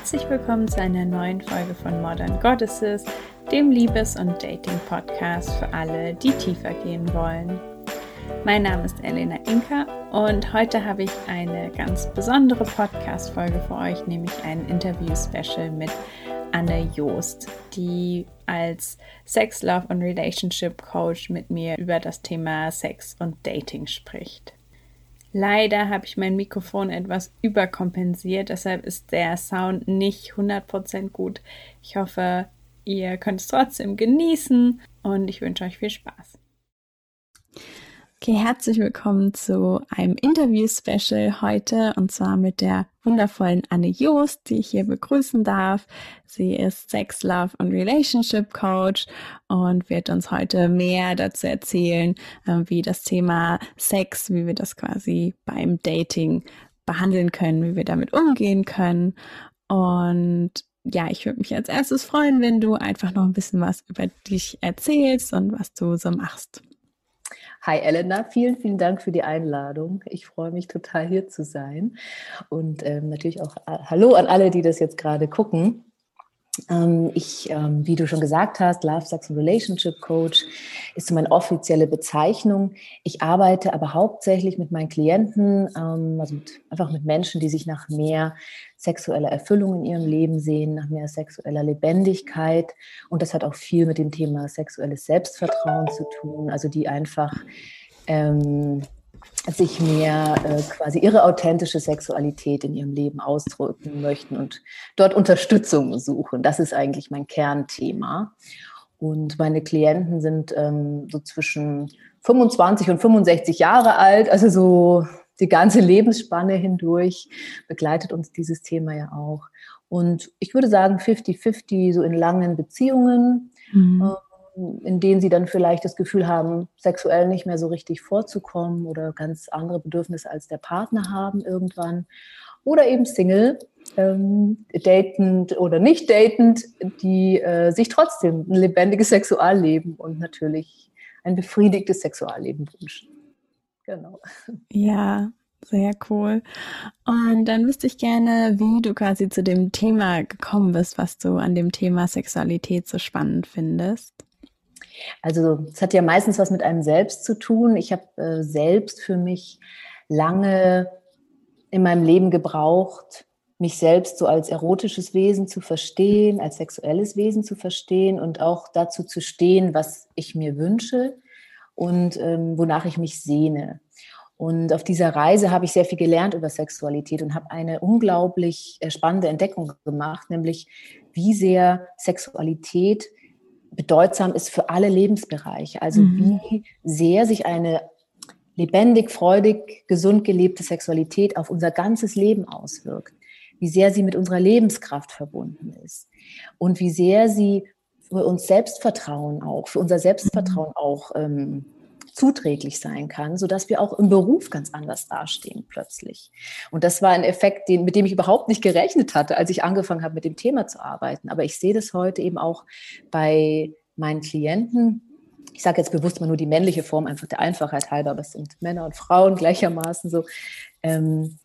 Herzlich willkommen zu einer neuen Folge von Modern Goddesses, dem Liebes- und Dating-Podcast für alle, die tiefer gehen wollen. Mein Name ist Elena Inka und heute habe ich eine ganz besondere Podcast-Folge für euch, nämlich ein Interview-Special mit Anne Joost, die als Sex, Love und Relationship Coach mit mir über das Thema Sex und Dating spricht. Leider habe ich mein Mikrofon etwas überkompensiert, deshalb ist der Sound nicht 100% gut. Ich hoffe, ihr könnt es trotzdem genießen und ich wünsche euch viel Spaß. Okay, herzlich willkommen zu einem Interview-Special heute und zwar mit der wundervollen Anne Joost, die ich hier begrüßen darf. Sie ist Sex, Love und Relationship Coach und wird uns heute mehr dazu erzählen, äh, wie das Thema Sex, wie wir das quasi beim Dating behandeln können, wie wir damit umgehen können. Und ja, ich würde mich als erstes freuen, wenn du einfach noch ein bisschen was über dich erzählst und was du so machst. Hi Elena, vielen, vielen Dank für die Einladung. Ich freue mich total hier zu sein. Und ähm, natürlich auch äh, Hallo an alle, die das jetzt gerade gucken. Ähm, ich, ähm, wie du schon gesagt hast, Love, Sex and Relationship Coach ist meine offizielle Bezeichnung. Ich arbeite aber hauptsächlich mit meinen Klienten, ähm, also mit, einfach mit Menschen, die sich nach mehr sexueller Erfüllung in ihrem Leben sehen, nach mehr sexueller Lebendigkeit. Und das hat auch viel mit dem Thema sexuelles Selbstvertrauen zu tun, also die einfach ähm, sich mehr äh, quasi ihre authentische Sexualität in ihrem Leben ausdrücken möchten und dort Unterstützung suchen. Das ist eigentlich mein Kernthema. Und meine Klienten sind ähm, so zwischen 25 und 65 Jahre alt, also so die ganze Lebensspanne hindurch begleitet uns dieses Thema ja auch. Und ich würde sagen 50-50 so in langen Beziehungen. Mhm. Äh, in denen sie dann vielleicht das Gefühl haben, sexuell nicht mehr so richtig vorzukommen oder ganz andere Bedürfnisse als der Partner haben irgendwann. Oder eben Single, ähm, datend oder nicht datend, die äh, sich trotzdem ein lebendiges Sexualleben und natürlich ein befriedigtes Sexualleben wünschen. Genau. Ja, sehr cool. Und dann wüsste ich gerne, wie du quasi zu dem Thema gekommen bist, was du an dem Thema Sexualität so spannend findest. Also es hat ja meistens was mit einem selbst zu tun. Ich habe äh, selbst für mich lange in meinem Leben gebraucht, mich selbst so als erotisches Wesen zu verstehen, als sexuelles Wesen zu verstehen und auch dazu zu stehen, was ich mir wünsche und ähm, wonach ich mich sehne. Und auf dieser Reise habe ich sehr viel gelernt über Sexualität und habe eine unglaublich äh, spannende Entdeckung gemacht, nämlich wie sehr Sexualität bedeutsam ist für alle Lebensbereiche. Also mhm. wie sehr sich eine lebendig, freudig, gesund gelebte Sexualität auf unser ganzes Leben auswirkt. Wie sehr sie mit unserer Lebenskraft verbunden ist. Und wie sehr sie für uns Selbstvertrauen auch, für unser Selbstvertrauen mhm. auch ähm, zuträglich sein kann, sodass wir auch im Beruf ganz anders dastehen plötzlich. Und das war ein Effekt, den, mit dem ich überhaupt nicht gerechnet hatte, als ich angefangen habe, mit dem Thema zu arbeiten. Aber ich sehe das heute eben auch bei meinen Klienten. Ich sage jetzt bewusst mal nur die männliche Form, einfach der Einfachheit halber, aber es sind Männer und Frauen gleichermaßen so. Ähm,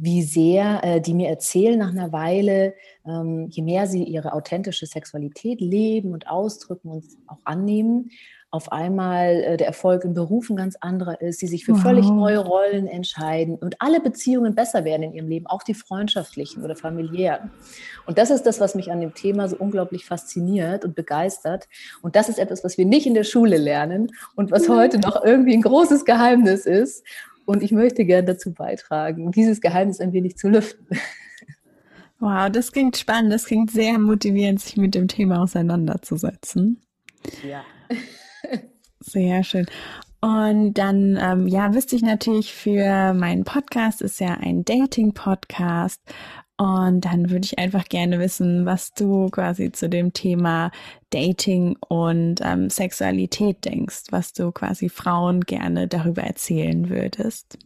wie sehr äh, die mir erzählen nach einer Weile, ähm, je mehr sie ihre authentische Sexualität leben und ausdrücken und auch annehmen, auf einmal äh, der Erfolg im Beruf ein ganz anderer ist, sie sich für wow. völlig neue Rollen entscheiden und alle Beziehungen besser werden in ihrem Leben, auch die freundschaftlichen oder familiären. Und das ist das, was mich an dem Thema so unglaublich fasziniert und begeistert. Und das ist etwas, was wir nicht in der Schule lernen und was heute noch irgendwie ein großes Geheimnis ist. Und ich möchte gerne dazu beitragen, dieses Geheimnis ein wenig zu lüften. Wow, das klingt spannend. Das klingt sehr motivierend, sich mit dem Thema auseinanderzusetzen. Ja. Sehr schön. Und dann, ähm, ja, wüsste ich natürlich für meinen Podcast ist ja ein Dating-Podcast. Und dann würde ich einfach gerne wissen, was du quasi zu dem Thema Dating und ähm, Sexualität denkst, was du quasi Frauen gerne darüber erzählen würdest.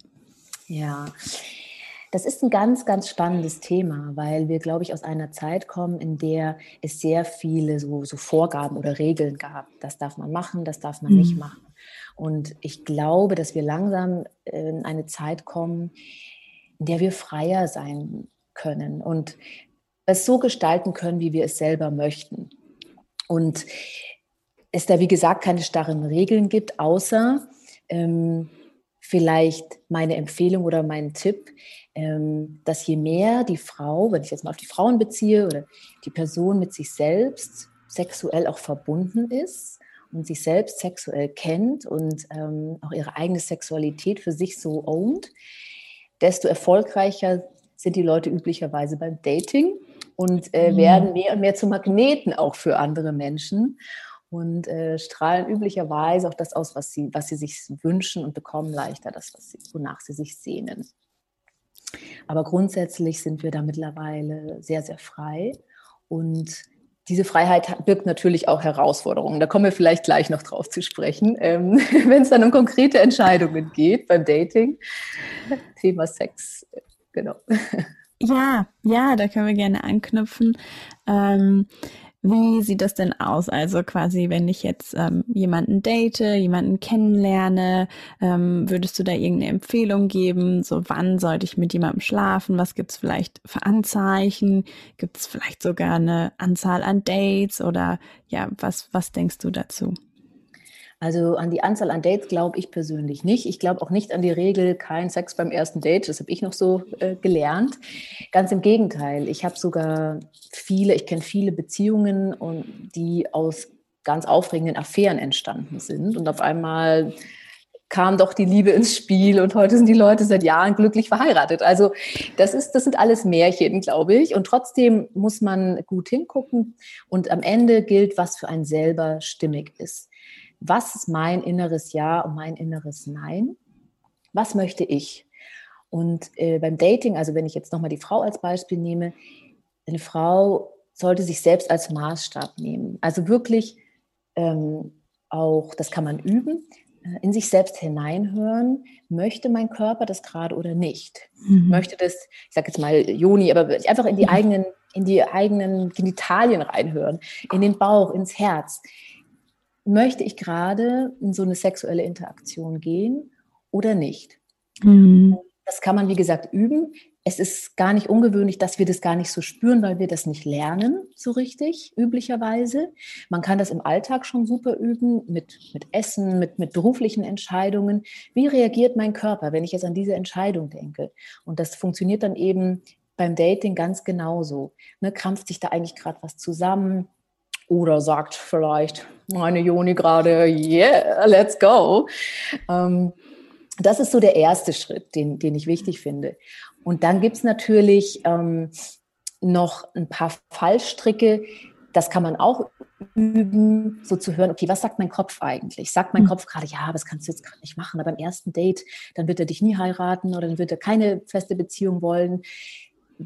Ja, das ist ein ganz, ganz spannendes Thema, weil wir, glaube ich, aus einer Zeit kommen, in der es sehr viele so, so Vorgaben oder Regeln gab. Das darf man machen, das darf man mhm. nicht machen. Und ich glaube, dass wir langsam in eine Zeit kommen, in der wir freier sein können. Und es so gestalten können, wie wir es selber möchten. Und es da, wie gesagt, keine starren Regeln gibt, außer ähm, vielleicht meine Empfehlung oder mein Tipp, dass je mehr die Frau, wenn ich jetzt mal auf die Frauen beziehe oder die Person mit sich selbst sexuell auch verbunden ist und sich selbst sexuell kennt und ähm, auch ihre eigene Sexualität für sich so ownt, desto erfolgreicher sind die Leute üblicherweise beim Dating und äh, mhm. werden mehr und mehr zu Magneten auch für andere Menschen und äh, strahlen üblicherweise auch das aus, was sie, was sie sich wünschen und bekommen leichter das, was sie, wonach sie sich sehnen. Aber grundsätzlich sind wir da mittlerweile sehr, sehr frei und diese Freiheit birgt natürlich auch Herausforderungen. Da kommen wir vielleicht gleich noch drauf zu sprechen, ähm, wenn es dann um konkrete Entscheidungen geht beim Dating. Thema Sex, genau. Ja, ja, da können wir gerne anknüpfen. Ähm, wie sieht das denn aus? Also quasi, wenn ich jetzt ähm, jemanden date, jemanden kennenlerne, ähm, würdest du da irgendeine Empfehlung geben? So, wann sollte ich mit jemandem schlafen? Was gibt's vielleicht für Anzeichen? Gibt's vielleicht sogar eine Anzahl an Dates? Oder ja, was, was denkst du dazu? Also an die Anzahl an Dates glaube ich persönlich nicht. Ich glaube auch nicht an die Regel, kein Sex beim ersten Date. Das habe ich noch so äh, gelernt. Ganz im Gegenteil. Ich habe sogar viele, ich kenne viele Beziehungen, und die aus ganz aufregenden Affären entstanden sind. Und auf einmal kam doch die Liebe ins Spiel und heute sind die Leute seit Jahren glücklich verheiratet. Also das ist, das sind alles Märchen, glaube ich. Und trotzdem muss man gut hingucken und am Ende gilt, was für einen selber stimmig ist was ist mein inneres Ja und mein inneres Nein? Was möchte ich? Und äh, beim Dating, also wenn ich jetzt nochmal die Frau als Beispiel nehme, eine Frau sollte sich selbst als Maßstab nehmen. Also wirklich ähm, auch, das kann man üben, äh, in sich selbst hineinhören, möchte mein Körper das gerade oder nicht? Mhm. Möchte das, ich sage jetzt mal Joni, aber einfach in die eigenen, in die eigenen Genitalien reinhören, in den Bauch, ins Herz möchte ich gerade in so eine sexuelle Interaktion gehen oder nicht? Mhm. Das kann man, wie gesagt, üben. Es ist gar nicht ungewöhnlich, dass wir das gar nicht so spüren, weil wir das nicht lernen, so richtig, üblicherweise. Man kann das im Alltag schon super üben, mit, mit Essen, mit, mit beruflichen Entscheidungen. Wie reagiert mein Körper, wenn ich jetzt an diese Entscheidung denke? Und das funktioniert dann eben beim Dating ganz genauso. Ne, krampft sich da eigentlich gerade was zusammen? Oder sagt vielleicht meine Joni gerade, yeah, let's go. Ähm, das ist so der erste Schritt, den, den ich wichtig finde. Und dann gibt es natürlich ähm, noch ein paar Fallstricke. Das kann man auch üben, so zu hören, okay, was sagt mein Kopf eigentlich? Sagt mein hm. Kopf gerade, ja, das kannst du jetzt gerade nicht machen. Aber beim ersten Date, dann wird er dich nie heiraten oder dann wird er keine feste Beziehung wollen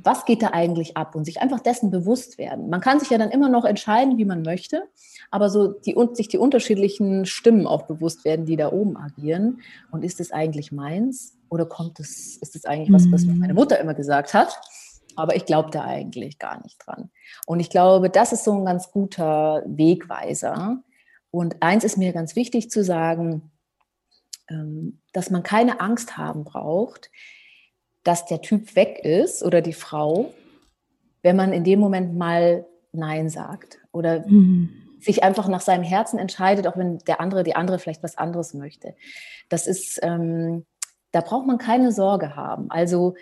was geht da eigentlich ab und sich einfach dessen bewusst werden. Man kann sich ja dann immer noch entscheiden, wie man möchte, aber so die, sich die unterschiedlichen Stimmen auch bewusst werden, die da oben agieren. Und ist es eigentlich meins oder kommt es, ist es eigentlich was, was meine mhm. Mutter immer gesagt hat? Aber ich glaube da eigentlich gar nicht dran. Und ich glaube, das ist so ein ganz guter Wegweiser. Und eins ist mir ganz wichtig zu sagen, ähm, dass man keine Angst haben braucht, dass der Typ weg ist oder die Frau, wenn man in dem Moment mal Nein sagt oder mhm. sich einfach nach seinem Herzen entscheidet, auch wenn der andere, die andere vielleicht was anderes möchte. Das ist, ähm, da braucht man keine Sorge haben. Also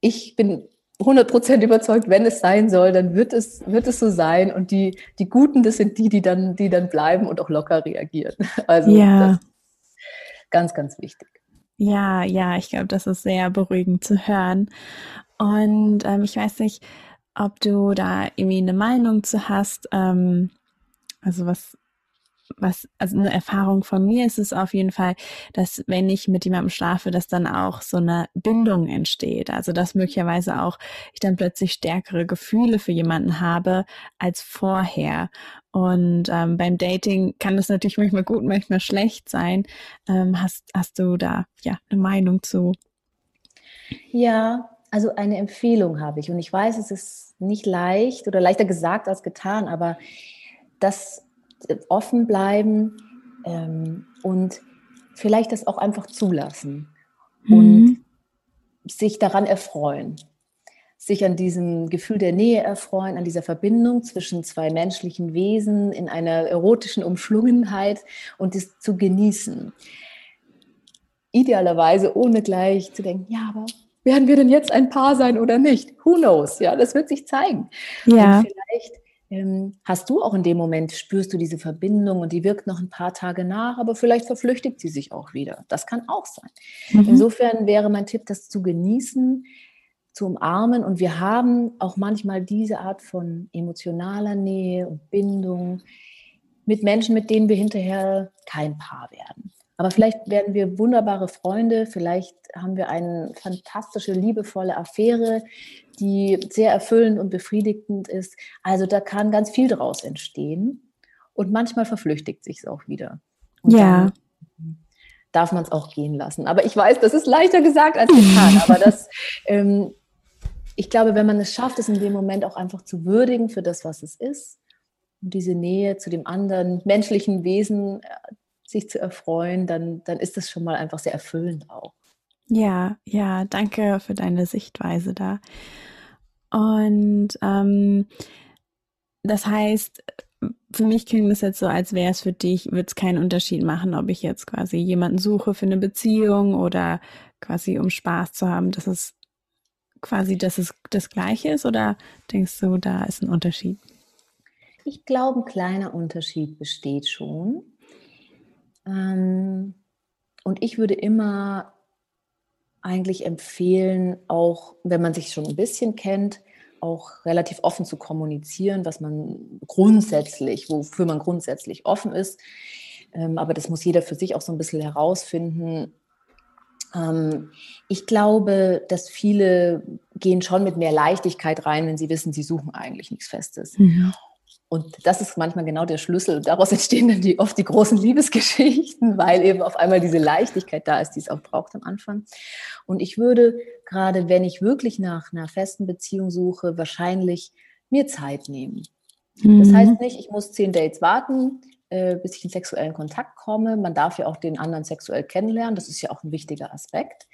ich bin 100% überzeugt, wenn es sein soll, dann wird es, wird es so sein. Und die, die Guten, das sind die, die dann, die dann bleiben und auch locker reagieren. Also ja. das ist ganz, ganz wichtig. Ja, ja, ich glaube, das ist sehr beruhigend zu hören. Und ähm, ich weiß nicht, ob du da irgendwie eine Meinung zu hast. Ähm, also was was, also eine Erfahrung von mir ist es auf jeden Fall, dass wenn ich mit jemandem schlafe, dass dann auch so eine Bindung entsteht. Also dass möglicherweise auch ich dann plötzlich stärkere Gefühle für jemanden habe als vorher. Und ähm, beim Dating kann das natürlich manchmal gut, manchmal schlecht sein. Ähm, hast, hast du da ja eine Meinung zu? Ja, also eine Empfehlung habe ich. Und ich weiß, es ist nicht leicht oder leichter gesagt als getan, aber das offen bleiben ähm, und vielleicht das auch einfach zulassen mhm. und sich daran erfreuen. sich an diesem Gefühl der Nähe erfreuen, an dieser Verbindung zwischen zwei menschlichen Wesen in einer erotischen Umschlungenheit und es zu genießen. Idealerweise ohne gleich zu denken, ja, aber werden wir denn jetzt ein Paar sein oder nicht? Who knows? Ja, das wird sich zeigen. Ja. Und vielleicht hast du auch in dem Moment, spürst du diese Verbindung und die wirkt noch ein paar Tage nach, aber vielleicht verflüchtigt sie sich auch wieder. Das kann auch sein. Mhm. Insofern wäre mein Tipp, das zu genießen, zu umarmen. Und wir haben auch manchmal diese Art von emotionaler Nähe und Bindung mit Menschen, mit denen wir hinterher kein Paar werden. Aber vielleicht werden wir wunderbare Freunde, vielleicht haben wir eine fantastische, liebevolle Affäre, die sehr erfüllend und befriedigend ist. Also da kann ganz viel draus entstehen. Und manchmal verflüchtigt sich es auch wieder. Und ja. darf man es auch gehen lassen. Aber ich weiß, das ist leichter gesagt als getan. Aber das, ähm, ich glaube, wenn man es schafft, es in dem Moment auch einfach zu würdigen für das, was es ist, und diese Nähe zu dem anderen menschlichen Wesen äh, sich zu erfreuen, dann, dann ist das schon mal einfach sehr erfüllend auch. Ja, ja, danke für deine Sichtweise da. Und ähm, das heißt, für mich klingt es jetzt so, als wäre es für dich, würde es keinen Unterschied machen, ob ich jetzt quasi jemanden suche für eine Beziehung oder quasi um Spaß zu haben, dass es quasi, dass es das Gleiche ist oder denkst du, da ist ein Unterschied? Ich glaube, ein kleiner Unterschied besteht schon. Ähm, und ich würde immer eigentlich empfehlen, auch wenn man sich schon ein bisschen kennt, auch relativ offen zu kommunizieren, was man grundsätzlich, wofür man grundsätzlich offen ist. Ähm, aber das muss jeder für sich auch so ein bisschen herausfinden. Ähm, ich glaube, dass viele gehen schon mit mehr Leichtigkeit rein, wenn sie wissen, sie suchen eigentlich nichts Festes. Mhm. Und das ist manchmal genau der Schlüssel. Daraus entstehen dann die, oft die großen Liebesgeschichten, weil eben auf einmal diese Leichtigkeit da ist, die es auch braucht am Anfang. Und ich würde gerade, wenn ich wirklich nach einer festen Beziehung suche, wahrscheinlich mir Zeit nehmen. Mhm. Das heißt nicht, ich muss zehn Dates warten, äh, bis ich in sexuellen Kontakt komme. Man darf ja auch den anderen sexuell kennenlernen. Das ist ja auch ein wichtiger Aspekt,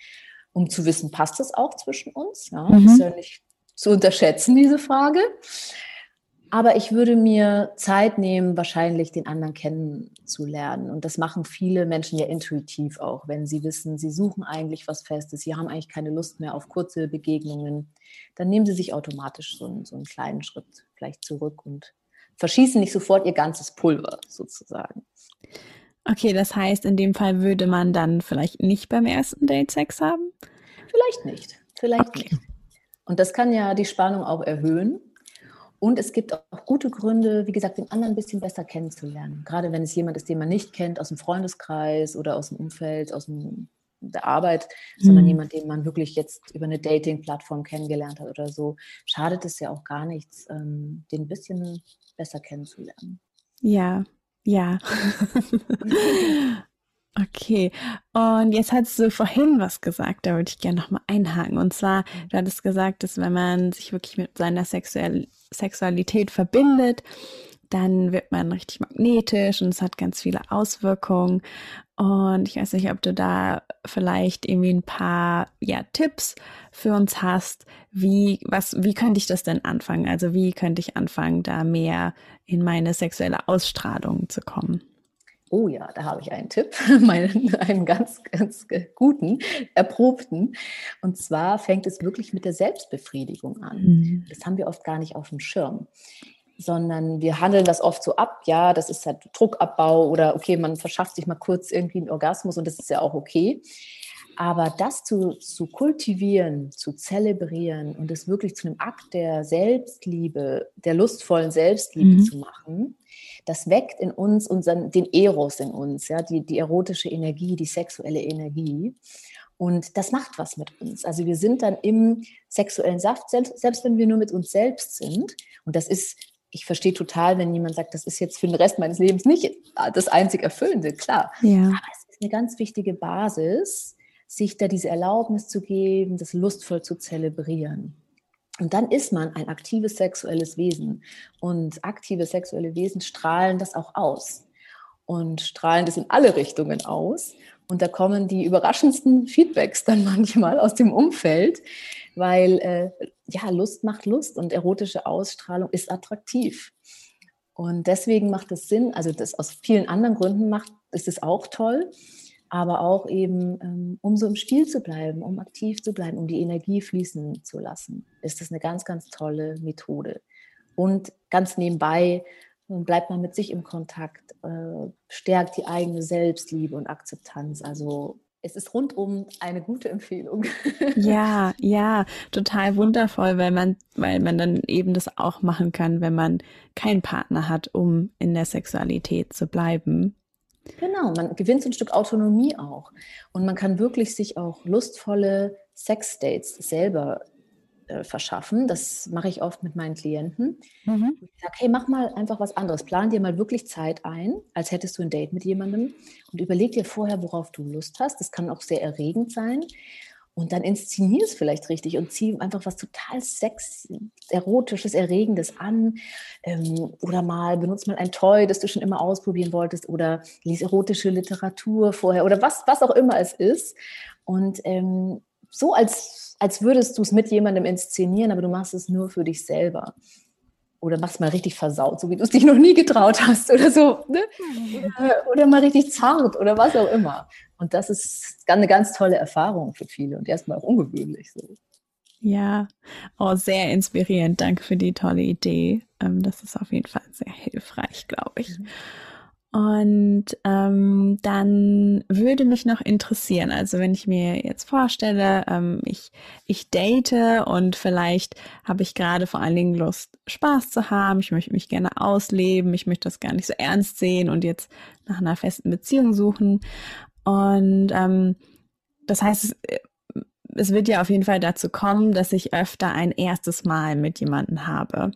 um zu wissen, passt es auch zwischen uns. Ja, mhm. Das ist ja nicht zu unterschätzen, diese Frage. Aber ich würde mir Zeit nehmen, wahrscheinlich den anderen kennenzulernen. Und das machen viele Menschen ja intuitiv auch, wenn sie wissen, sie suchen eigentlich was Festes, sie haben eigentlich keine Lust mehr auf kurze Begegnungen. Dann nehmen sie sich automatisch so einen, so einen kleinen Schritt vielleicht zurück und verschießen nicht sofort ihr ganzes Pulver sozusagen. Okay, das heißt, in dem Fall würde man dann vielleicht nicht beim ersten Date Sex haben? Vielleicht nicht, vielleicht okay. nicht. Und das kann ja die Spannung auch erhöhen. Und es gibt auch gute Gründe, wie gesagt, den anderen ein bisschen besser kennenzulernen. Gerade wenn es jemand ist, den man nicht kennt, aus dem Freundeskreis oder aus dem Umfeld, aus dem, der Arbeit, mhm. sondern jemand, den man wirklich jetzt über eine Dating-Plattform kennengelernt hat oder so, schadet es ja auch gar nichts, ähm, den ein bisschen besser kennenzulernen. Ja, ja. Okay, und jetzt hast du vorhin was gesagt, da würde ich gerne nochmal einhaken. Und zwar, du hattest gesagt, dass wenn man sich wirklich mit seiner Sexuell Sexualität verbindet, dann wird man richtig magnetisch und es hat ganz viele Auswirkungen. Und ich weiß nicht, ob du da vielleicht irgendwie ein paar ja, Tipps für uns hast. Wie, was, wie könnte ich das denn anfangen? Also wie könnte ich anfangen, da mehr in meine sexuelle Ausstrahlung zu kommen? Oh ja, da habe ich einen Tipp, meinen, einen ganz, ganz guten, erprobten. Und zwar fängt es wirklich mit der Selbstbefriedigung an. Mhm. Das haben wir oft gar nicht auf dem Schirm sondern wir handeln das oft so ab, ja, das ist halt Druckabbau oder okay, man verschafft sich mal kurz irgendwie einen Orgasmus und das ist ja auch okay. Aber das zu, zu kultivieren, zu zelebrieren und es wirklich zu einem Akt der Selbstliebe, der lustvollen Selbstliebe mhm. zu machen, das weckt in uns unseren, den Eros in uns, ja, die, die erotische Energie, die sexuelle Energie. Und das macht was mit uns. Also wir sind dann im sexuellen Saft, selbst, selbst wenn wir nur mit uns selbst sind. Und das ist, ich verstehe total, wenn jemand sagt, das ist jetzt für den Rest meines Lebens nicht das einzig Erfüllende, klar. Ja. Aber es ist eine ganz wichtige Basis, sich da diese Erlaubnis zu geben, das lustvoll zu zelebrieren. Und dann ist man ein aktives sexuelles Wesen. Und aktive sexuelle Wesen strahlen das auch aus. Und strahlen das in alle Richtungen aus. Und da kommen die überraschendsten Feedbacks dann manchmal aus dem Umfeld, weil äh, ja, Lust macht Lust und erotische Ausstrahlung ist attraktiv. Und deswegen macht es Sinn, also das aus vielen anderen Gründen macht, ist es auch toll, aber auch eben, ähm, um so im Spiel zu bleiben, um aktiv zu bleiben, um die Energie fließen zu lassen, ist das eine ganz, ganz tolle Methode. Und ganz nebenbei bleibt man mit sich im Kontakt, äh, stärkt die eigene Selbstliebe und Akzeptanz. Also es ist rundum eine gute Empfehlung. Ja, ja, total wundervoll, weil man, weil man dann eben das auch machen kann, wenn man keinen Partner hat, um in der Sexualität zu bleiben. Genau, man gewinnt so ein Stück Autonomie auch. Und man kann wirklich sich auch lustvolle Sexdates selber äh, verschaffen. Das mache ich oft mit meinen Klienten. Mhm. Ich sage, hey, mach mal einfach was anderes. Plan dir mal wirklich Zeit ein, als hättest du ein Date mit jemandem und überleg dir vorher, worauf du Lust hast. Das kann auch sehr erregend sein. Und dann inszenier es vielleicht richtig und zieh einfach was total sex, erotisches, erregendes an. Ähm, oder mal benutzt mal ein Toy, das du schon immer ausprobieren wolltest. Oder lies erotische Literatur vorher. Oder was, was auch immer es ist. Und ähm, so, als, als würdest du es mit jemandem inszenieren, aber du machst es nur für dich selber. Oder machst mal richtig versaut, so wie du es dich noch nie getraut hast oder so. Ne? Oder, oder mal richtig zart oder was auch immer. Und das ist eine ganz tolle Erfahrung für viele und erstmal auch ungewöhnlich so. Ja, oh, sehr inspirierend. Danke für die tolle Idee. Ähm, das ist auf jeden Fall sehr hilfreich, glaube ich. Mhm. Und ähm, dann würde mich noch interessieren, also wenn ich mir jetzt vorstelle, ähm, ich, ich date und vielleicht habe ich gerade vor allen Dingen Lust, Spaß zu haben, ich möchte mich gerne ausleben, ich möchte das gar nicht so ernst sehen und jetzt nach einer festen Beziehung suchen. Und ähm, das heißt, es, es wird ja auf jeden Fall dazu kommen, dass ich öfter ein erstes Mal mit jemandem habe.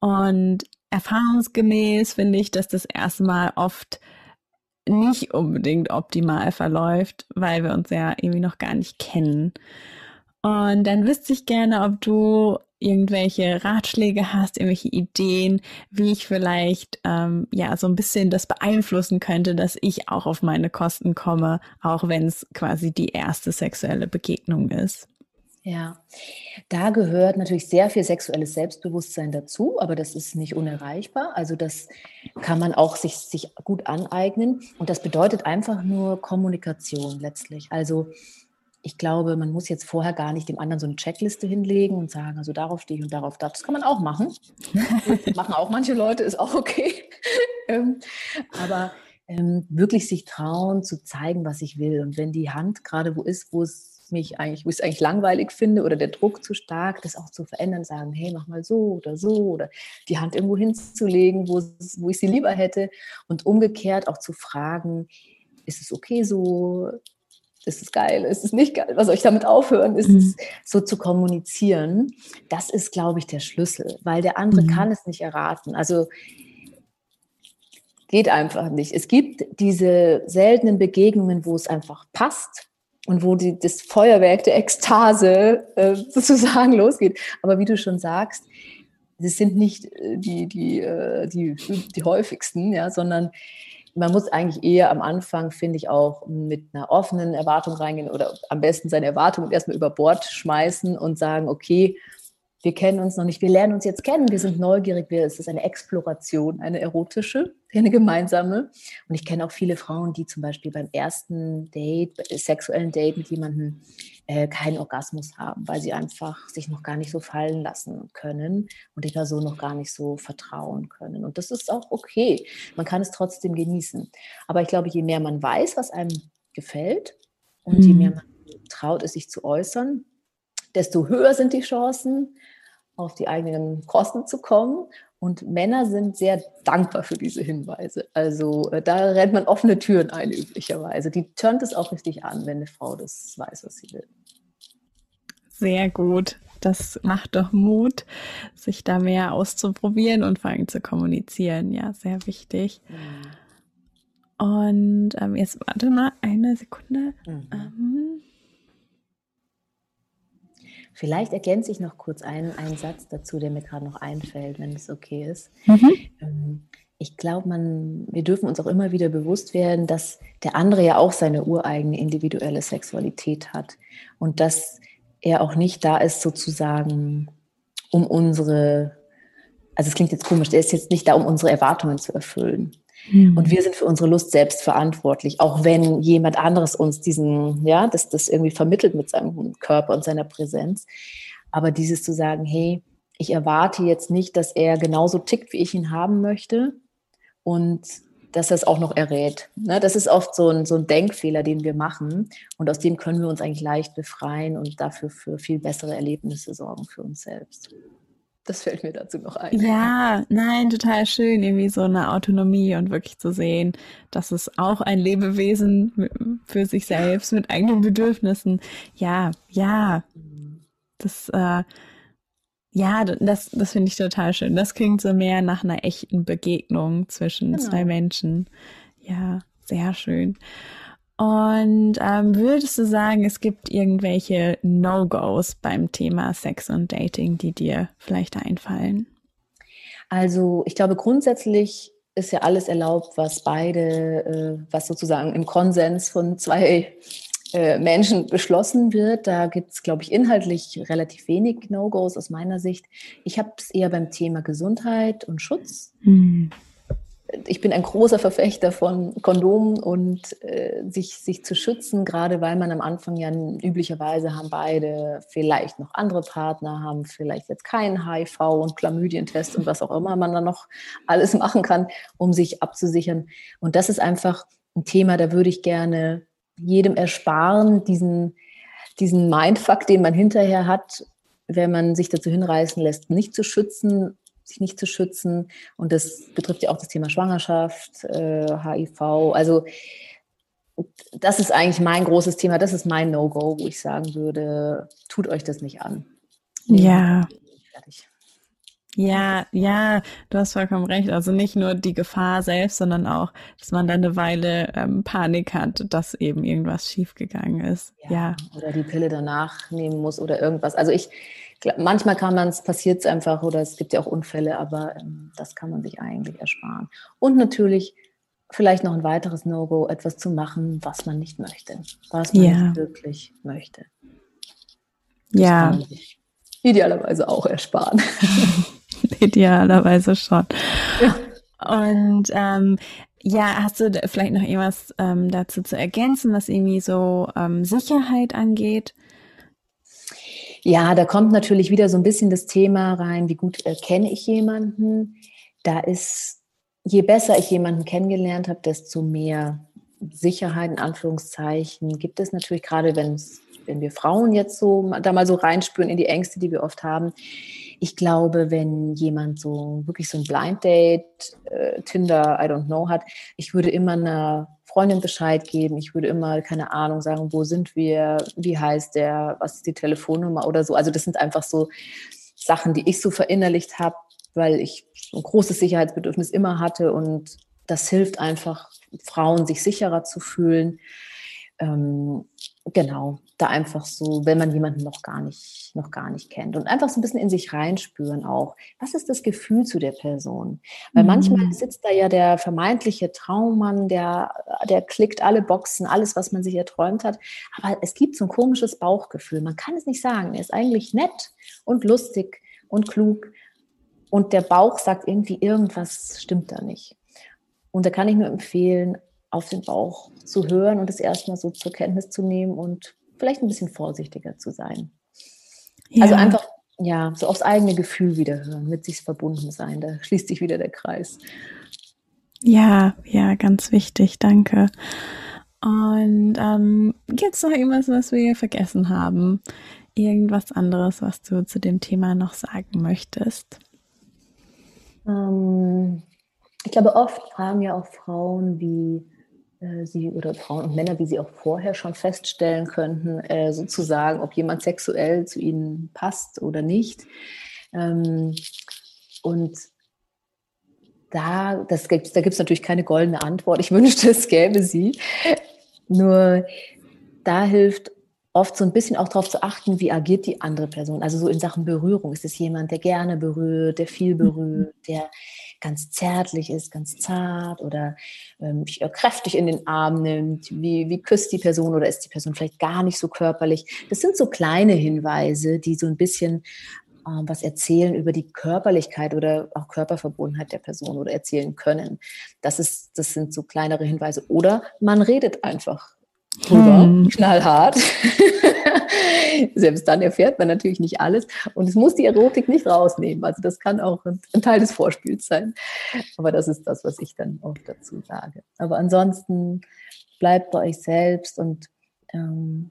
Und erfahrungsgemäß finde ich, dass das erste Mal oft nicht unbedingt optimal verläuft, weil wir uns ja irgendwie noch gar nicht kennen. Und dann wüsste ich gerne, ob du irgendwelche Ratschläge hast, irgendwelche Ideen, wie ich vielleicht ähm, ja so ein bisschen das beeinflussen könnte, dass ich auch auf meine Kosten komme, auch wenn es quasi die erste sexuelle Begegnung ist. Ja, da gehört natürlich sehr viel sexuelles Selbstbewusstsein dazu, aber das ist nicht unerreichbar. Also das kann man auch sich, sich gut aneignen. Und das bedeutet einfach nur Kommunikation letztlich. Also ich glaube, man muss jetzt vorher gar nicht dem anderen so eine Checkliste hinlegen und sagen, also darauf stehe ich und darauf das. Das kann man auch machen. machen auch manche Leute, ist auch okay. Ähm, aber ähm, wirklich sich trauen zu zeigen, was ich will. Und wenn die Hand gerade wo ist, wo es mich eigentlich, wo ich es eigentlich langweilig finde oder der Druck zu stark, das auch zu verändern, sagen, hey, mach mal so oder so oder die Hand irgendwo hinzulegen, wo, wo ich sie lieber hätte und umgekehrt auch zu fragen, ist es okay so? Ist es geil? Ist es nicht geil? Was soll ich damit aufhören? Ist mhm. es so zu kommunizieren? Das ist, glaube ich, der Schlüssel, weil der andere mhm. kann es nicht erraten. Also geht einfach nicht. Es gibt diese seltenen Begegnungen, wo es einfach passt und wo die, das Feuerwerk der Ekstase äh, sozusagen losgeht. Aber wie du schon sagst, das sind nicht äh, die, die, äh, die, die häufigsten, ja, sondern man muss eigentlich eher am Anfang, finde ich, auch mit einer offenen Erwartung reingehen oder am besten seine Erwartungen erstmal über Bord schmeißen und sagen, okay, wir kennen uns noch nicht, wir lernen uns jetzt kennen, wir sind neugierig, wir, es ist eine Exploration, eine erotische, eine gemeinsame. Und ich kenne auch viele Frauen, die zum Beispiel beim ersten Date, sexuellen Date mit jemandem äh, keinen Orgasmus haben, weil sie einfach sich noch gar nicht so fallen lassen können und die Person noch gar nicht so vertrauen können. Und das ist auch okay. Man kann es trotzdem genießen. Aber ich glaube, je mehr man weiß, was einem gefällt und mhm. je mehr man traut, es sich zu äußern, desto höher sind die Chancen, auf die eigenen Kosten zu kommen. Und Männer sind sehr dankbar für diese Hinweise. Also äh, da rennt man offene Türen ein, üblicherweise. Die turnt es auch richtig an, wenn eine Frau das weiß, was sie will. Sehr gut. Das macht doch Mut, sich da mehr auszuprobieren und vor allem zu kommunizieren. Ja, sehr wichtig. Mhm. Und ähm, jetzt warte mal eine Sekunde. Mhm. Ähm, Vielleicht ergänze ich noch kurz einen, einen Satz dazu, der mir gerade noch einfällt, wenn es okay ist. Mhm. Ähm, ich, glaube, man, wir dürfen uns auch immer wieder bewusst werden, dass der andere ja auch seine ureigene individuelle Sexualität hat und dass er auch nicht da ist, sozusagen, um unsere, also es klingt jetzt komisch, er ist jetzt nicht da, um unsere Erwartungen zu erfüllen. Mhm. Und wir sind für unsere Lust selbst verantwortlich, auch wenn jemand anderes uns diesen, ja, das, das irgendwie vermittelt mit seinem Körper und seiner Präsenz. Aber dieses zu sagen, hey, ich erwarte jetzt nicht, dass er genauso tickt, wie ich ihn haben möchte und dass er es auch noch errät. Ne? Das ist oft so ein, so ein Denkfehler, den wir machen und aus dem können wir uns eigentlich leicht befreien und dafür für viel bessere Erlebnisse sorgen für uns selbst. Das fällt mir dazu noch ein. Ja, nein, total schön, irgendwie so eine Autonomie und wirklich zu sehen, dass es auch ein Lebewesen für sich selbst mit eigenen Bedürfnissen. Ja, ja. Das, äh, ja, das, das finde ich total schön. Das klingt so mehr nach einer echten Begegnung zwischen genau. zwei Menschen. Ja, sehr schön. Und ähm, würdest du sagen, es gibt irgendwelche No-Gos beim Thema Sex und Dating, die dir vielleicht einfallen? Also ich glaube grundsätzlich ist ja alles erlaubt, was beide, äh, was sozusagen im Konsens von zwei äh, Menschen beschlossen wird. Da gibt es, glaube ich, inhaltlich relativ wenig No-Gos aus meiner Sicht. Ich habe es eher beim Thema Gesundheit und Schutz. Mhm. Ich bin ein großer Verfechter von Kondomen und äh, sich, sich zu schützen, gerade weil man am Anfang ja üblicherweise haben beide vielleicht noch andere Partner, haben vielleicht jetzt keinen HIV und Chlamydientest und was auch immer man dann noch alles machen kann, um sich abzusichern. Und das ist einfach ein Thema, da würde ich gerne jedem ersparen, diesen, diesen Mindfuck, den man hinterher hat, wenn man sich dazu hinreißen lässt, nicht zu schützen, sich nicht zu schützen. Und das betrifft ja auch das Thema Schwangerschaft, äh, HIV. Also das ist eigentlich mein großes Thema. Das ist mein No-Go, wo ich sagen würde, tut euch das nicht an. Ja. Fertig. Ja, ja, du hast vollkommen recht. Also nicht nur die Gefahr selbst, sondern auch, dass man dann eine Weile ähm, Panik hat, dass eben irgendwas schiefgegangen ist. Ja, ja. Oder die Pille danach nehmen muss oder irgendwas. Also ich, manchmal kann man es, passiert es einfach oder es gibt ja auch Unfälle, aber ähm, das kann man sich eigentlich ersparen. Und natürlich vielleicht noch ein weiteres No-Go, etwas zu machen, was man nicht möchte, was man ja. nicht wirklich möchte. Das ja. idealerweise auch ersparen. Idealerweise schon. Ja. Und ähm, ja, hast du vielleicht noch irgendwas ähm, dazu zu ergänzen, was irgendwie so ähm, Sicherheit angeht? Ja, da kommt natürlich wieder so ein bisschen das Thema rein, wie gut äh, kenne ich jemanden. Da ist, je besser ich jemanden kennengelernt habe, desto mehr Sicherheit in Anführungszeichen gibt es natürlich, gerade wenn wenn wir Frauen jetzt so da mal so reinspüren in die Ängste, die wir oft haben ich glaube, wenn jemand so wirklich so ein Blind Date, äh, Tinder, I don't know hat, ich würde immer einer Freundin Bescheid geben. Ich würde immer, keine Ahnung, sagen, wo sind wir, wie heißt der, was ist die Telefonnummer oder so. Also das sind einfach so Sachen, die ich so verinnerlicht habe, weil ich ein großes Sicherheitsbedürfnis immer hatte und das hilft einfach, Frauen sich sicherer zu fühlen. Ähm, genau, da einfach so, wenn man jemanden noch gar nicht, noch gar nicht kennt und einfach so ein bisschen in sich reinspüren auch. Was ist das Gefühl zu der Person? Weil mhm. manchmal sitzt da ja der vermeintliche Traummann, der, der klickt alle Boxen, alles, was man sich erträumt hat. Aber es gibt so ein komisches Bauchgefühl. Man kann es nicht sagen. Er ist eigentlich nett und lustig und klug. Und der Bauch sagt irgendwie, irgendwas stimmt da nicht. Und da kann ich nur empfehlen, auf den Bauch zu hören und es erstmal so zur Kenntnis zu nehmen und vielleicht ein bisschen vorsichtiger zu sein. Ja. Also einfach, ja, so aufs eigene Gefühl wieder hören, mit sich verbunden sein. Da schließt sich wieder der Kreis. Ja, ja, ganz wichtig, danke. Und ähm, gibt es noch irgendwas, was wir vergessen haben? Irgendwas anderes, was du zu dem Thema noch sagen möchtest? Ähm, ich glaube, oft fragen ja auch Frauen, wie sie oder Frauen und Männer, wie sie auch vorher schon feststellen könnten, äh, sozusagen, ob jemand sexuell zu ihnen passt oder nicht. Ähm, und da, das da gibt es natürlich keine goldene Antwort. Ich wünschte, es gäbe sie. Nur da hilft oft so ein bisschen auch darauf zu achten, wie agiert die andere Person. Also so in Sachen Berührung. Ist es jemand, der gerne berührt, der viel berührt, der ganz zärtlich ist, ganz zart oder ähm, kräftig in den Arm nimmt? Wie, wie küsst die Person oder ist die Person vielleicht gar nicht so körperlich? Das sind so kleine Hinweise, die so ein bisschen äh, was erzählen über die Körperlichkeit oder auch Körperverbundenheit der Person oder erzählen können. Das, ist, das sind so kleinere Hinweise. Oder man redet einfach drüber, hm. knallhart. Selbst dann erfährt man natürlich nicht alles. Und es muss die Erotik nicht rausnehmen. Also das kann auch ein, Teil des Vorspiels sein. Aber das ist das, was ich dann auch dazu sage. Aber ansonsten bleibt bei euch selbst und ähm,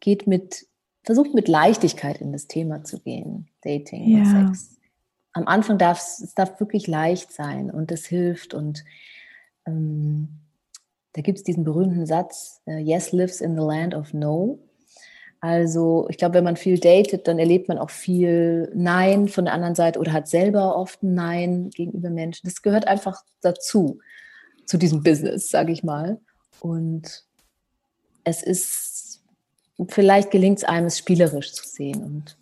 geht mit, versucht mit Leichtigkeit in das Thema zu gehen. Dating ja. und Sex. Am Anfang darf es darf wirklich leicht sein und es hilft und ähm, da gibt es diesen berühmten Satz, äh, Yes lives in the land of no. Also ich glaube, wenn man viel datet, dann erlebt man auch viel Nein von der anderen Seite oder hat selber oft ein Nein gegenüber Menschen. Das gehört einfach dazu, zu diesem Business, sage ich mal. Und es ist, vielleicht gelingt es einem, es spielerisch zu sehen und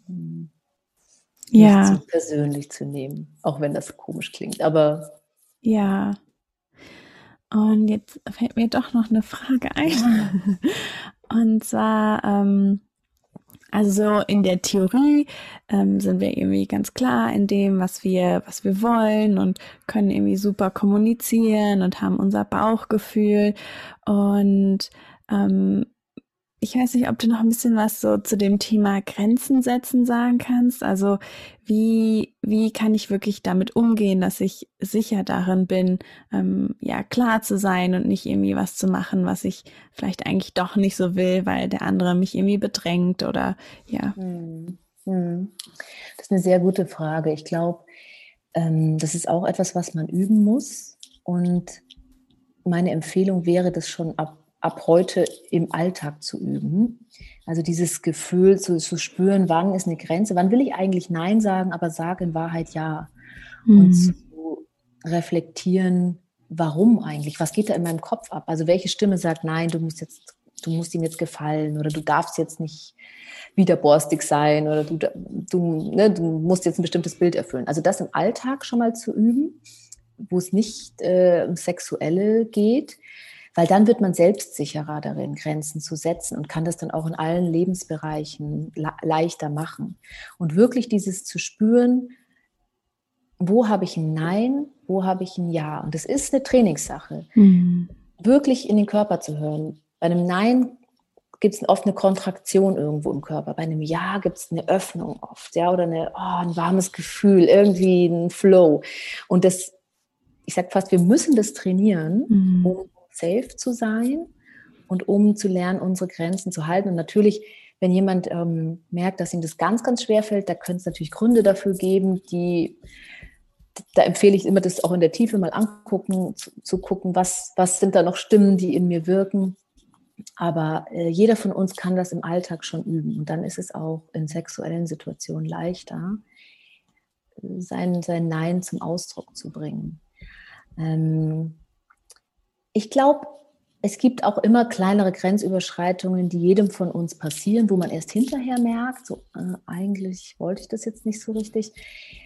ja. persönlich zu nehmen, auch wenn das komisch klingt. Aber ja, und jetzt fällt mir doch noch eine Frage ein. Und zwar, ähm, also in der Theorie ähm, sind wir irgendwie ganz klar in dem, was wir, was wir wollen und können irgendwie super kommunizieren und haben unser Bauchgefühl und ähm, ich weiß nicht, ob du noch ein bisschen was so zu dem Thema Grenzen setzen sagen kannst. Also wie, wie kann ich wirklich damit umgehen, dass ich sicher darin bin, ähm, ja, klar zu sein und nicht irgendwie was zu machen, was ich vielleicht eigentlich doch nicht so will, weil der andere mich irgendwie bedrängt oder ja. Hm. Hm. Das ist eine sehr gute Frage. Ich glaube, ähm, das ist auch etwas, was man üben muss. Und meine Empfehlung wäre, das schon ab ab heute im Alltag zu üben. Also dieses Gefühl zu, zu spüren, wann ist eine Grenze, wann will ich eigentlich Nein sagen, aber sage in Wahrheit Ja. Mhm. Und zu reflektieren, warum eigentlich? Was geht da in meinem Kopf ab? Also welche Stimme sagt, nein, du musst jetzt, du musst ihm jetzt gefallen oder du darfst jetzt nicht wieder borstig sein oder du, du, ne, du musst jetzt ein bestimmtes Bild erfüllen. Also das im Alltag schon mal zu üben, wo es nicht äh, um Sexuelle geht, weil dann wird man selbstsicherer darin, Grenzen zu setzen und kann das dann auch in allen Lebensbereichen leichter machen. Und wirklich dieses zu spüren, wo habe ich ein Nein, wo habe ich ein Ja. Und das ist eine Trainingssache. Mhm. Wirklich in den Körper zu hören. Bei einem Nein gibt es oft eine Kontraktion irgendwo im Körper. Bei einem Ja gibt es eine Öffnung oft, ja, oder eine, oh, ein warmes Gefühl, irgendwie ein Flow. Und das, ich sage fast, wir müssen das trainieren, mhm. um safe zu sein und um zu lernen, unsere Grenzen zu halten. Und natürlich, wenn jemand ähm, merkt, dass ihm das ganz, ganz schwer fällt, da könnte es natürlich Gründe dafür geben, die, da empfehle ich immer, das auch in der Tiefe mal angucken, zu, zu gucken, was, was sind da noch Stimmen, die in mir wirken. Aber äh, jeder von uns kann das im Alltag schon üben. Und dann ist es auch in sexuellen Situationen leichter, sein, sein Nein zum Ausdruck zu bringen. Ähm, ich glaube, es gibt auch immer kleinere Grenzüberschreitungen, die jedem von uns passieren, wo man erst hinterher merkt, so äh, eigentlich wollte ich das jetzt nicht so richtig.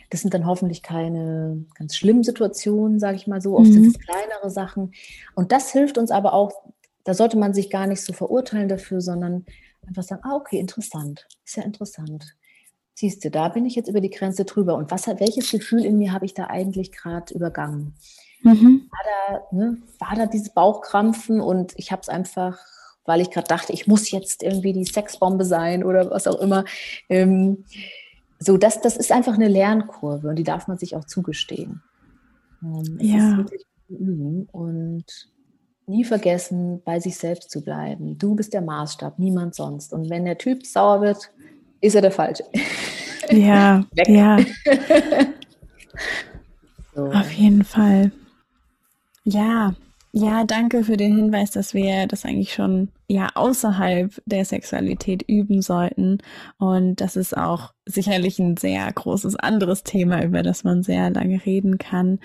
Das sind dann hoffentlich keine ganz schlimmen Situationen, sage ich mal so. Oft mhm. sind es kleinere Sachen. Und das hilft uns aber auch, da sollte man sich gar nicht so verurteilen dafür, sondern einfach sagen, ah, okay, interessant, ist ja interessant. Siehst du, da bin ich jetzt über die Grenze drüber. Und was welches Gefühl in mir habe ich da eigentlich gerade übergangen? Mhm. War, da, ne, war da dieses Bauchkrampfen und ich habe es einfach, weil ich gerade dachte, ich muss jetzt irgendwie die Sexbombe sein oder was auch immer. Ähm, so, das, das ist einfach eine Lernkurve und die darf man sich auch zugestehen. Ähm, ja. und nie vergessen, bei sich selbst zu bleiben. Du bist der Maßstab, niemand sonst. Und wenn der Typ sauer wird, ist er der Falsche. Ja, ja. so. Auf jeden Fall. Ja, ja, danke für den Hinweis, dass wir das eigentlich schon ja außerhalb der Sexualität üben sollten. Und das ist auch sicherlich ein sehr großes anderes Thema, über das man sehr lange reden kann.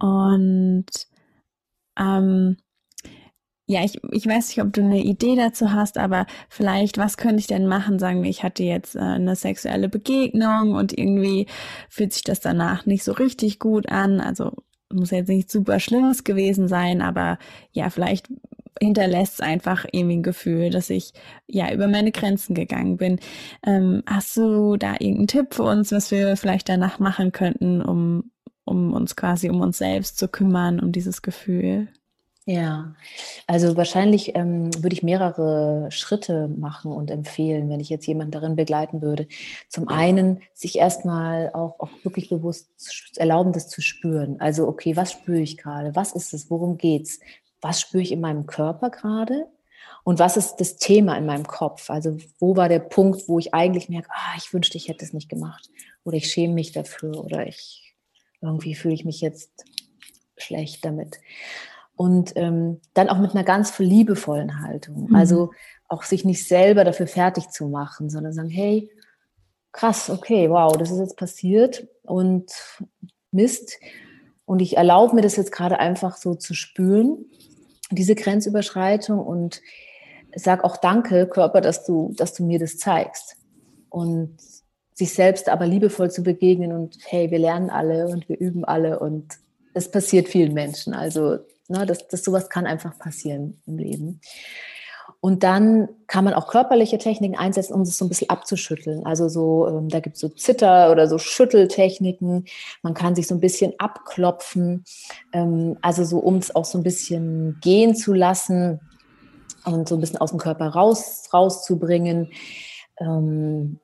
Und ähm, ja, ich, ich weiß nicht, ob du eine Idee dazu hast, aber vielleicht, was könnte ich denn machen? Sagen wir, ich hatte jetzt äh, eine sexuelle Begegnung und irgendwie fühlt sich das danach nicht so richtig gut an. Also muss jetzt nicht super Schlimmes gewesen sein, aber ja, vielleicht hinterlässt es einfach irgendwie ein Gefühl, dass ich ja über meine Grenzen gegangen bin. Ähm, hast du da irgendeinen Tipp für uns, was wir vielleicht danach machen könnten, um, um uns quasi um uns selbst zu kümmern, um dieses Gefühl? Ja, also wahrscheinlich ähm, würde ich mehrere Schritte machen und empfehlen, wenn ich jetzt jemanden darin begleiten würde. Zum einen sich erstmal auch, auch wirklich bewusst erlauben, das zu spüren. Also, okay, was spüre ich gerade? Was ist es? Worum geht's? Was spüre ich in meinem Körper gerade? Und was ist das Thema in meinem Kopf? Also, wo war der Punkt, wo ich eigentlich merke, ah, ich wünschte, ich hätte es nicht gemacht. Oder ich schäme mich dafür. Oder ich, irgendwie fühle ich mich jetzt schlecht damit und ähm, dann auch mit einer ganz liebevollen Haltung. Mhm. Also auch sich nicht selber dafür fertig zu machen, sondern sagen, hey, krass, okay, wow, das ist jetzt passiert und Mist. Und ich erlaube mir das jetzt gerade einfach so zu spüren, diese Grenzüberschreitung und sag auch Danke, Körper, dass du, dass du mir das zeigst. Und sich selbst aber liebevoll zu begegnen und hey, wir lernen alle und wir üben alle und es passiert vielen Menschen. Also Ne, das, das sowas kann einfach passieren im Leben. Und dann kann man auch körperliche Techniken einsetzen, um es so ein bisschen abzuschütteln. Also so, ähm, da gibt es so Zitter oder so Schütteltechniken. Man kann sich so ein bisschen abklopfen, ähm, also so, um es auch so ein bisschen gehen zu lassen und so ein bisschen aus dem Körper raus, rauszubringen. Ähm,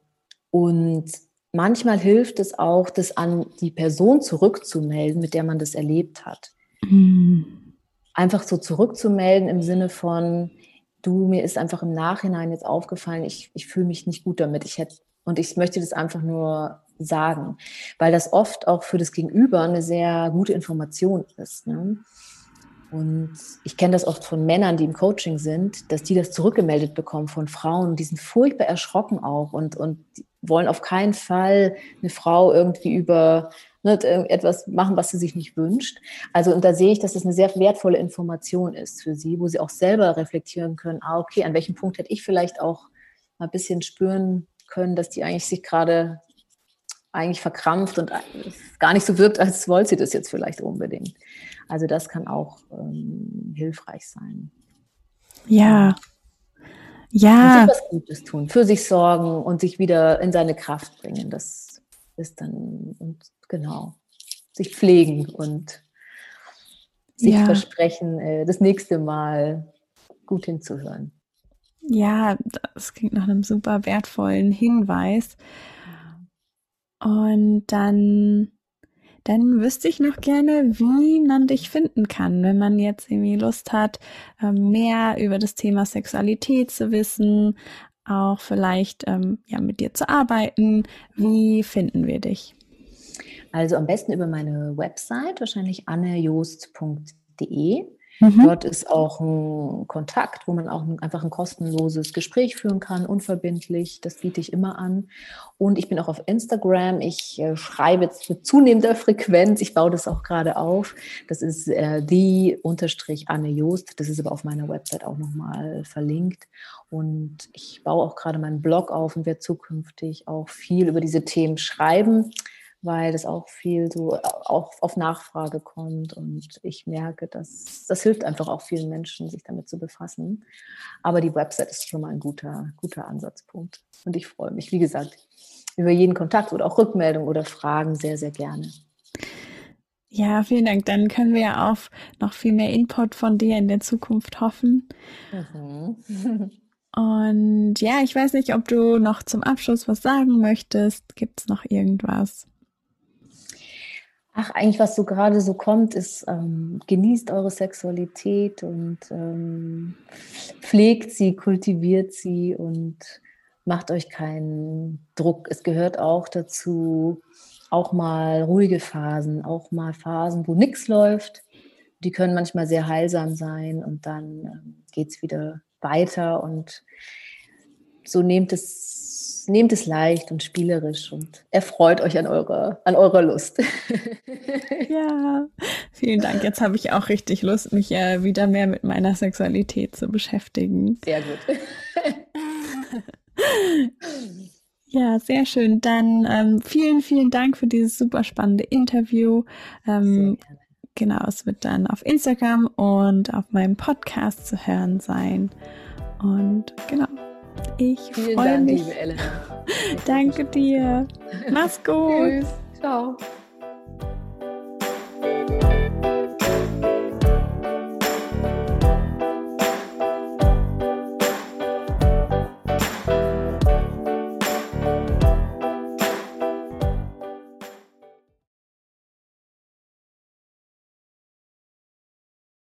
und manchmal hilft es auch, das an die Person zurückzumelden, mit der man das erlebt hat. Mhm einfach so zurückzumelden im Sinne von, du, mir ist einfach im Nachhinein jetzt aufgefallen, ich, ich fühle mich nicht gut damit. Ich hätte, und ich möchte das einfach nur sagen, weil das oft auch für das Gegenüber eine sehr gute Information ist. Ne? Und ich kenne das oft von Männern, die im Coaching sind, dass die das zurückgemeldet bekommen von Frauen. Die sind furchtbar erschrocken auch und, und wollen auf keinen Fall eine Frau irgendwie über ne, etwas machen, was sie sich nicht wünscht. Also und da sehe ich, dass es eine sehr wertvolle Information ist für sie, wo sie auch selber reflektieren können, ah, okay, an welchem Punkt hätte ich vielleicht auch mal ein bisschen spüren können, dass die eigentlich sich gerade eigentlich verkrampft und gar nicht so wirkt, als wollte sie das jetzt vielleicht unbedingt. Also das kann auch ähm, hilfreich sein. Ja. Ja. Und sich was Gutes tun, für sich sorgen und sich wieder in seine Kraft bringen. Das ist dann, und genau, sich pflegen und sich ja. versprechen, äh, das nächste Mal gut hinzuhören. Ja, das klingt nach einem super wertvollen Hinweis. Und dann, dann wüsste ich noch gerne, wie man dich finden kann, wenn man jetzt irgendwie Lust hat, ähm, mehr über das Thema Sexualität zu wissen, auch vielleicht ähm, ja, mit dir zu arbeiten. Wie finden wir dich? Also am besten über meine Website, wahrscheinlich annejost.de. Mhm. Dort ist auch ein Kontakt, wo man auch einfach ein kostenloses Gespräch führen kann, unverbindlich. Das biete ich immer an. Und ich bin auch auf Instagram. Ich äh, schreibe jetzt mit zunehmender Frequenz. Ich baue das auch gerade auf. Das ist äh, die unterstrich Anne Joost. Das ist aber auf meiner Website auch nochmal verlinkt. Und ich baue auch gerade meinen Blog auf und werde zukünftig auch viel über diese Themen schreiben weil das auch viel so äh, auch auf Nachfrage kommt und ich merke, dass das hilft einfach auch vielen Menschen, sich damit zu befassen. Aber die Website ist schon mal ein guter, guter Ansatzpunkt und ich freue mich, wie gesagt, über jeden Kontakt oder auch Rückmeldung oder Fragen sehr, sehr gerne. Ja, vielen Dank. Dann können wir ja auf noch viel mehr Input von dir in der Zukunft hoffen. Mhm. Und ja, ich weiß nicht, ob du noch zum Abschluss was sagen möchtest. Gibt es noch irgendwas? Ach, eigentlich, was so gerade so kommt, ist, ähm, genießt eure Sexualität und ähm, pflegt sie, kultiviert sie und macht euch keinen Druck. Es gehört auch dazu, auch mal ruhige Phasen, auch mal Phasen, wo nichts läuft. Die können manchmal sehr heilsam sein und dann ähm, geht es wieder weiter und so nehmt es, nehmt es leicht und spielerisch und erfreut euch an eurer, an eurer Lust. ja, vielen Dank. Jetzt habe ich auch richtig Lust, mich äh, wieder mehr mit meiner Sexualität zu beschäftigen. Sehr gut. Ja, sehr schön. Dann ähm, vielen, vielen Dank für dieses super spannende Interview. Ähm, genau, es wird dann auf Instagram und auf meinem Podcast zu hören sein. Und genau, ich freue mich. Liebe Elena. Danke dir. Mach's gut. Tschüss. Ciao.